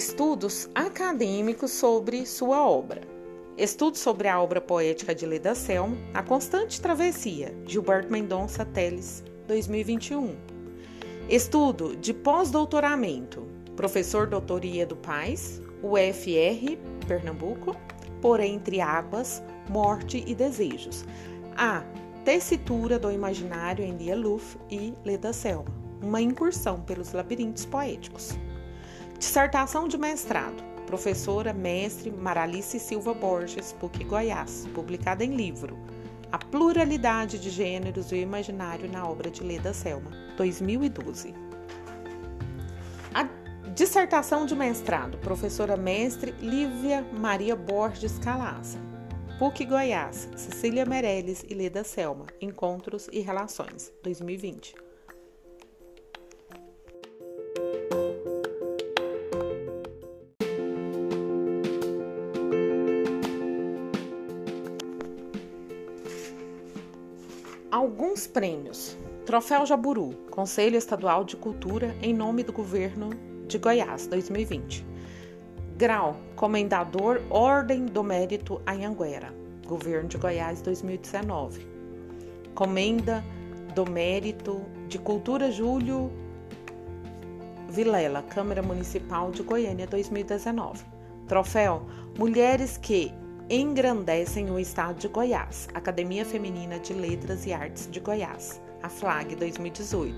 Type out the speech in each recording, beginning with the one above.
Estudos acadêmicos sobre sua obra. Estudo sobre a obra poética de Leda Selma, A Constante Travessia, Gilberto Mendonça Teles, 2021. Estudo de pós-doutoramento, professor doutor Iedo Paz, UFR, Pernambuco, Por Entre Águas, Morte e Desejos. A tessitura do imaginário em Lia Luff e Leda Selma, uma incursão pelos labirintos poéticos. Dissertação de mestrado, professora mestre Maralice Silva Borges, PUC Goiás, publicada em livro A Pluralidade de Gêneros e o Imaginário na obra de Leda Selma, 2012. A dissertação de mestrado, professora mestre Lívia Maria Borges Calaça, PUC Goiás, Cecília Meirelles e Leda Selma, Encontros e Relações, 2020. Alguns prêmios. Troféu Jaburu, Conselho Estadual de Cultura, em nome do Governo de Goiás, 2020. Grau, Comendador Ordem do Mérito Anhanguera, Governo de Goiás, 2019. Comenda do Mérito de Cultura Júlio Vilela, Câmara Municipal de Goiânia, 2019. Troféu Mulheres que engrandecem o estado de Goiás, Academia Feminina de Letras e Artes de Goiás, a FLAG 2018.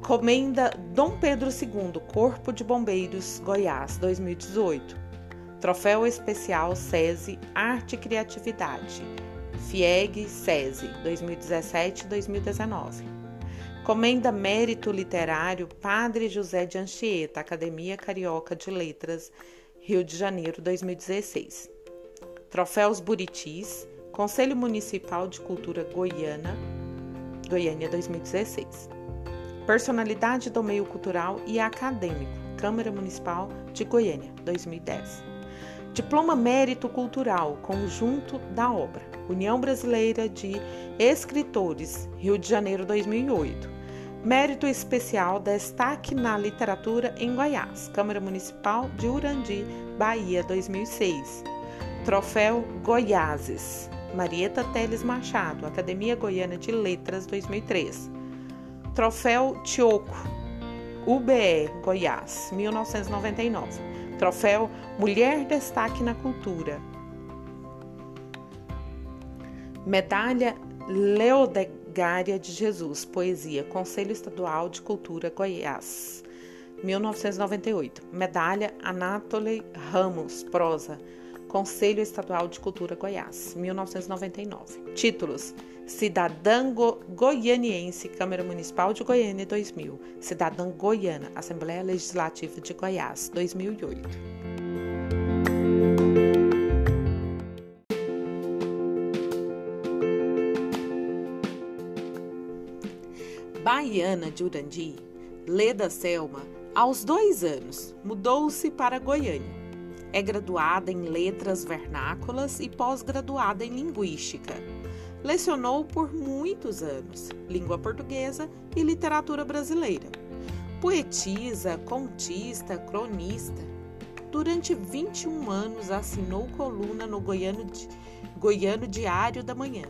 Comenda Dom Pedro II, Corpo de Bombeiros, Goiás, 2018. Troféu Especial SESI Arte e Criatividade, FIEG SESI, 2017-2019. Comenda Mérito Literário Padre José de Anchieta, Academia Carioca de Letras, Rio de Janeiro, 2016. Troféus Buritis, Conselho Municipal de Cultura Goiana, Goiânia 2016. Personalidade do meio cultural e acadêmico, Câmara Municipal de Goiânia 2010. Diploma Mérito Cultural, conjunto da obra, União Brasileira de Escritores, Rio de Janeiro 2008. Mérito especial destaque na literatura em Goiás, Câmara Municipal de Urandi, Bahia 2006. Troféu Goiáses, Marieta Teles Machado, Academia Goiana de Letras 2003. Troféu Tioco, UBE Goiás, 1999. Troféu Mulher Destaque na Cultura. Medalha Leodegária de Jesus, Poesia, Conselho Estadual de Cultura Goiás, 1998. Medalha Anatole Ramos, Prosa, Conselho Estadual de Cultura Goiás, 1999. Títulos: Cidadã Go Goianiense, Câmara Municipal de Goiânia, 2000. Cidadã Goiana, Assembleia Legislativa de Goiás, 2008. Baiana de Urandi, Leda Selma, aos dois anos, mudou-se para Goiânia é graduada em Letras Vernáculas e pós-graduada em Linguística. Lecionou por muitos anos língua portuguesa e literatura brasileira. Poetisa, contista, cronista. Durante 21 anos assinou coluna no Goiano, Goiano Diário da Manhã.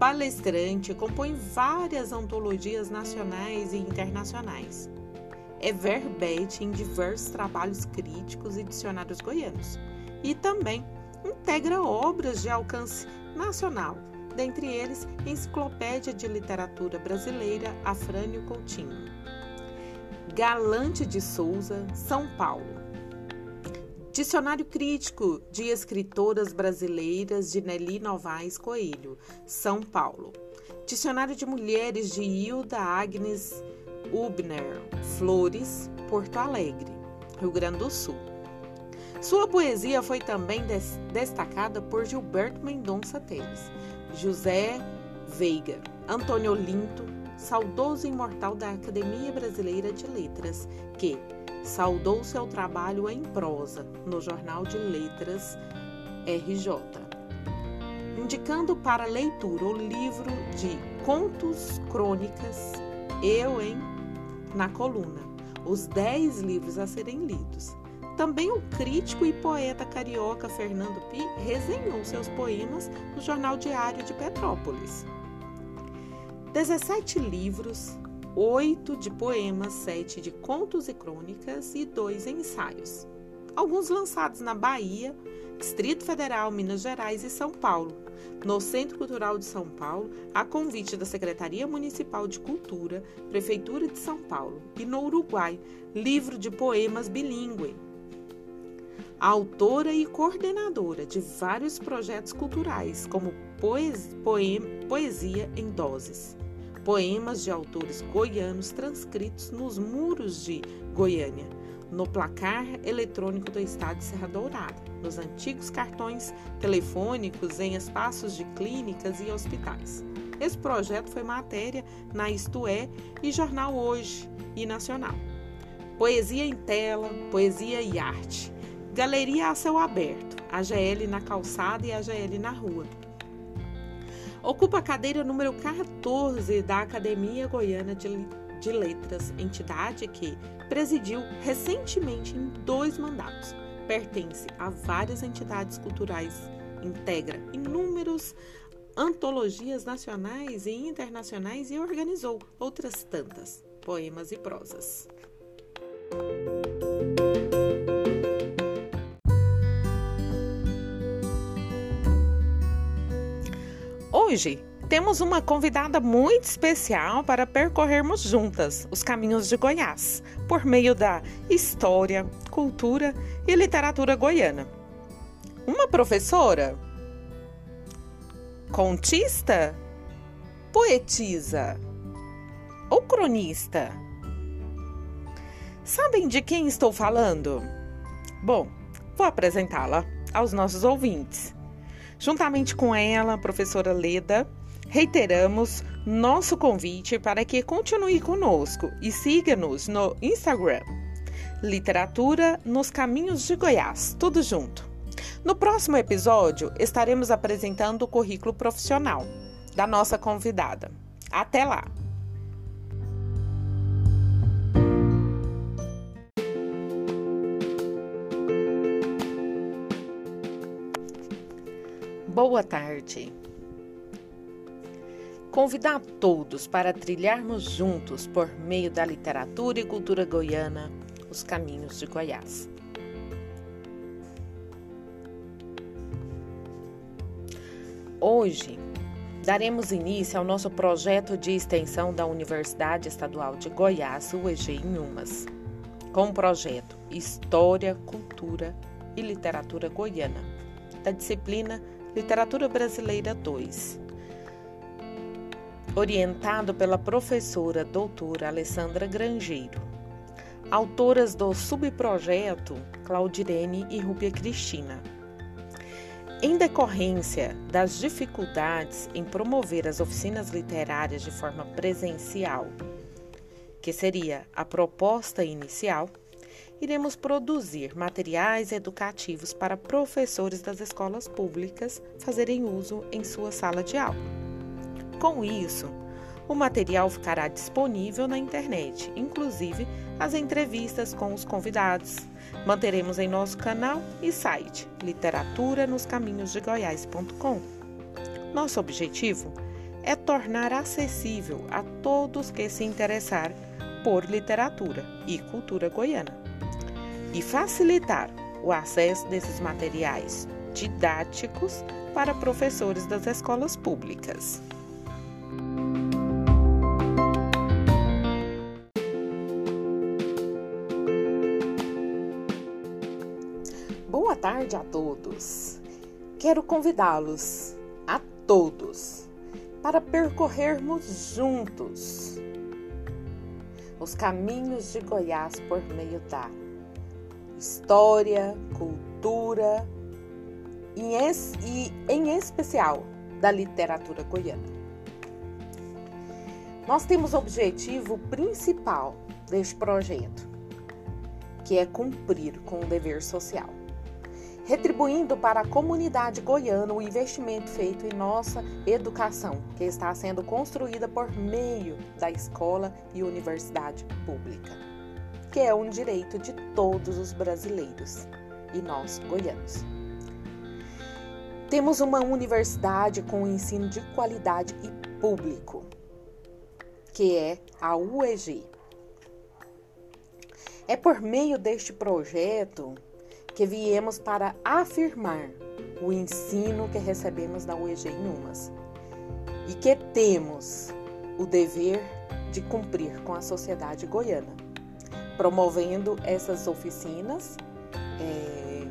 Palestrante, compõe várias antologias nacionais e internacionais é verbete em diversos trabalhos críticos e dicionários goianos. E também integra obras de alcance nacional, dentre eles Enciclopédia de Literatura Brasileira Afrânio Coutinho. Galante de Souza, São Paulo. Dicionário Crítico de Escritoras Brasileiras de Nelly Novaes Coelho, São Paulo. Dicionário de Mulheres de Hilda Agnes Ubner Flores, Porto Alegre, Rio Grande do Sul. Sua poesia foi também des destacada por Gilberto Mendonça Teles, José Veiga, Antônio Olinto, saudoso imortal da Academia Brasileira de Letras, que saudou seu trabalho em prosa no Jornal de Letras RJ, indicando para leitura o livro de Contos Crônicas Eu em na coluna os 10 livros a serem lidos. Também o crítico e poeta carioca Fernando Pi resenhou seus poemas no Jornal Diário de Petrópolis. 17 livros, 8 de poemas, 7 de contos e crônicas e 2 ensaios. Alguns lançados na Bahia, Distrito Federal, Minas Gerais e São Paulo, no Centro Cultural de São Paulo, a convite da Secretaria Municipal de Cultura, Prefeitura de São Paulo, e no Uruguai, livro de poemas bilíngue, autora e coordenadora de vários projetos culturais, como Poesia em Doses, poemas de autores goianos transcritos nos muros de Goiânia, no placar eletrônico do estado de Serra Dourada, nos antigos cartões telefônicos em espaços de clínicas e hospitais. Esse projeto foi matéria na Isto É e Jornal Hoje e Nacional. Poesia em tela, poesia e arte Galeria a céu aberto, AGL na calçada e AGL na rua. Ocupa a cadeira número 14 da Academia Goiana de, de Letras, entidade que presidiu recentemente em dois mandatos. Pertence a várias entidades culturais, integra inúmeros antologias nacionais e internacionais e organizou outras tantas, poemas e prosas. Hoje temos uma convidada muito especial para percorrermos juntas os caminhos de Goiás, por meio da história, cultura e literatura goiana. Uma professora, contista, poetisa ou cronista? Sabem de quem estou falando? Bom, vou apresentá-la aos nossos ouvintes. Juntamente com ela, a professora Leda, reiteramos nosso convite para que continue conosco e siga-nos no Instagram. Literatura nos Caminhos de Goiás, tudo junto. No próximo episódio, estaremos apresentando o currículo profissional da nossa convidada. Até lá! Boa tarde. Convidar todos para trilharmos juntos, por meio da literatura e cultura goiana, os caminhos de Goiás. Hoje, daremos início ao nosso projeto de extensão da Universidade Estadual de Goiás, UEG, em Umas, com o projeto História, Cultura e Literatura Goiana, da disciplina Literatura Brasileira 2. Orientado pela professora doutora Alessandra Grangeiro. Autoras do subprojeto Claudirene e Rúbia Cristina. Em decorrência das dificuldades em promover as oficinas literárias de forma presencial, que seria a proposta inicial, iremos produzir materiais educativos para professores das escolas públicas fazerem uso em sua sala de aula. Com isso, o material ficará disponível na internet, inclusive as entrevistas com os convidados. Manteremos em nosso canal e site literatura nos caminhos de Goiás.com. Nosso objetivo é tornar acessível a todos que se interessar por literatura e cultura goiana e facilitar o acesso desses materiais didáticos para professores das escolas públicas. Boa tarde a todos. Quero convidá-los, a todos, para percorrermos juntos os caminhos de Goiás por meio da história, cultura e, em especial da literatura goiana. Nós temos o objetivo principal deste projeto, que é cumprir com o dever social, retribuindo para a comunidade goiana o investimento feito em nossa educação, que está sendo construída por meio da escola e universidade pública. que é um direito de todos os brasileiros e nós goianos. Temos uma universidade com ensino de qualidade e público, que é a UEG. É por meio deste projeto que viemos para afirmar o ensino que recebemos da UEG em Umas e que temos o dever de cumprir com a sociedade goiana, promovendo essas oficinas é,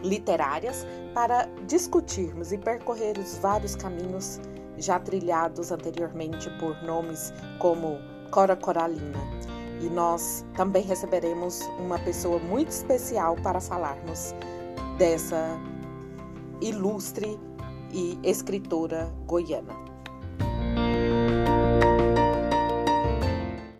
literárias para discutirmos e percorrer os vários caminhos já trilhados anteriormente por nomes como Cora Coralina. E nós também receberemos uma pessoa muito especial para falarmos dessa ilustre e escritora goiana.